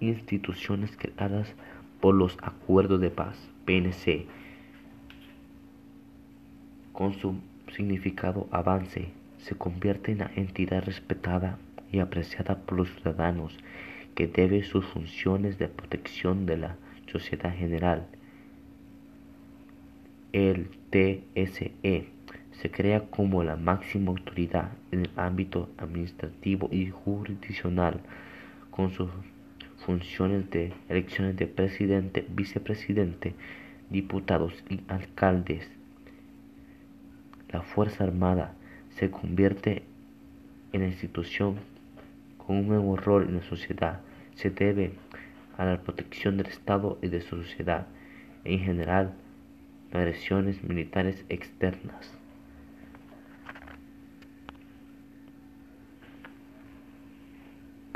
instituciones creadas por los Acuerdos de Paz, PNC, con su significado avance, se convierte en la entidad respetada y apreciada por los ciudadanos que debe sus funciones de protección de la sociedad general. El TSE se crea como la máxima autoridad en el ámbito administrativo y jurisdiccional, con sus funciones de elecciones de presidente, vicepresidente, diputados y alcaldes. La Fuerza Armada se convierte en la institución con un nuevo rol en la sociedad. Se debe a la protección del Estado y de su sociedad, en general, agresiones militares externas.